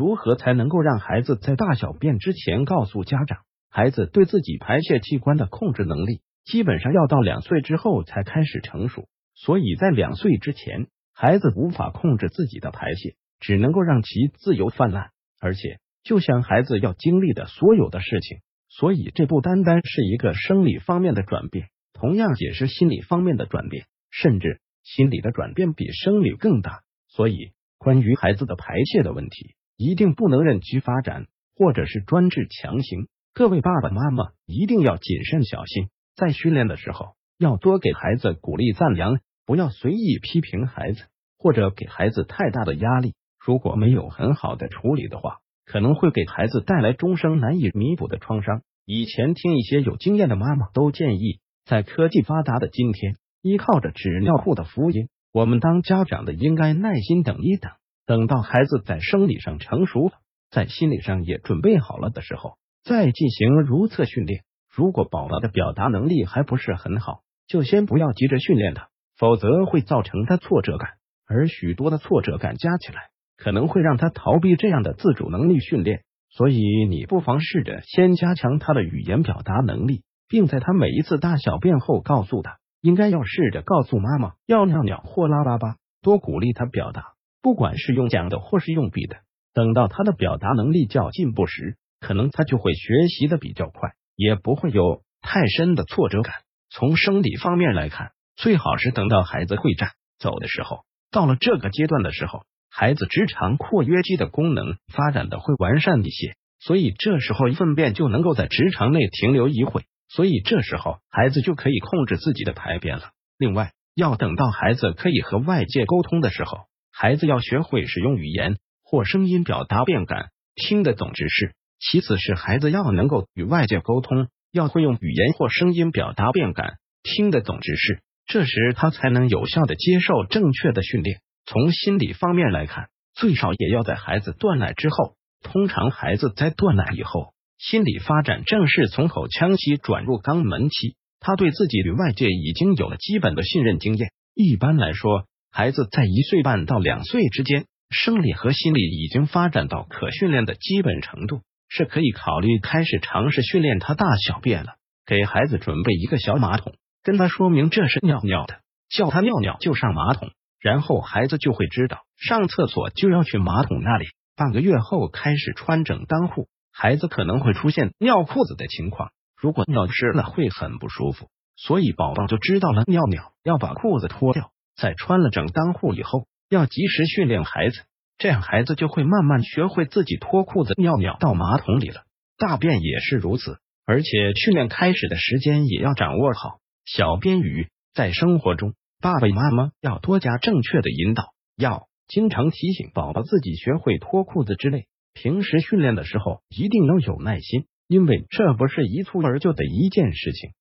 如何才能够让孩子在大小便之前告诉家长？孩子对自己排泄器官的控制能力，基本上要到两岁之后才开始成熟。所以在两岁之前，孩子无法控制自己的排泄，只能够让其自由泛滥。而且，就像孩子要经历的所有的事情，所以这不单单是一个生理方面的转变，同样也是心理方面的转变，甚至心理的转变比生理更大。所以，关于孩子的排泄的问题。一定不能任其发展，或者是专制强行。各位爸爸妈妈一定要谨慎小心，在训练的时候要多给孩子鼓励赞扬，不要随意批评孩子，或者给孩子太大的压力。如果没有很好的处理的话，可能会给孩子带来终生难以弥补的创伤。以前听一些有经验的妈妈都建议，在科技发达的今天，依靠着纸尿裤的福音，我们当家长的应该耐心等一等。等到孩子在生理上成熟了，在心理上也准备好了的时候，再进行如厕训练。如果宝宝的表达能力还不是很好，就先不要急着训练他，否则会造成他挫折感，而许多的挫折感加起来，可能会让他逃避这样的自主能力训练。所以，你不妨试着先加强他的语言表达能力，并在他每一次大小便后告诉他，应该要试着告诉妈妈要尿尿或拉粑粑，多鼓励他表达。不管是用讲的或是用笔的，等到他的表达能力较进步时，可能他就会学习的比较快，也不会有太深的挫折感。从生理方面来看，最好是等到孩子会站、走的时候，到了这个阶段的时候，孩子直肠括约肌的功能发展的会完善一些，所以这时候粪便就能够在直肠内停留一会，所以这时候孩子就可以控制自己的排便了。另外，要等到孩子可以和外界沟通的时候。孩子要学会使用语言或声音表达变感，听得懂指示。其次是孩子要能够与外界沟通，要会用语言或声音表达变感，听得懂指示。这时他才能有效的接受正确的训练。从心理方面来看，最少也要在孩子断奶之后。通常孩子在断奶以后，心理发展正式从口腔期转入肛门期，他对自己与外界已经有了基本的信任经验。一般来说。孩子在一岁半到两岁之间，生理和心理已经发展到可训练的基本程度，是可以考虑开始尝试训练他大小便了。给孩子准备一个小马桶，跟他说明这是尿尿的，叫他尿尿就上马桶，然后孩子就会知道上厕所就要去马桶那里。半个月后开始穿整裆裤，孩子可能会出现尿裤子的情况，如果尿湿了会很不舒服，所以宝宝就知道了尿尿要把裤子脱掉。在穿了整裆裤以后，要及时训练孩子，这样孩子就会慢慢学会自己脱裤子尿尿到马桶里了。大便也是如此，而且训练开始的时间也要掌握好。小编语在生活中，爸爸妈妈要多加正确的引导，要经常提醒宝宝自己学会脱裤子之类。平时训练的时候一定要有耐心，因为这不是一蹴而就的一件事情。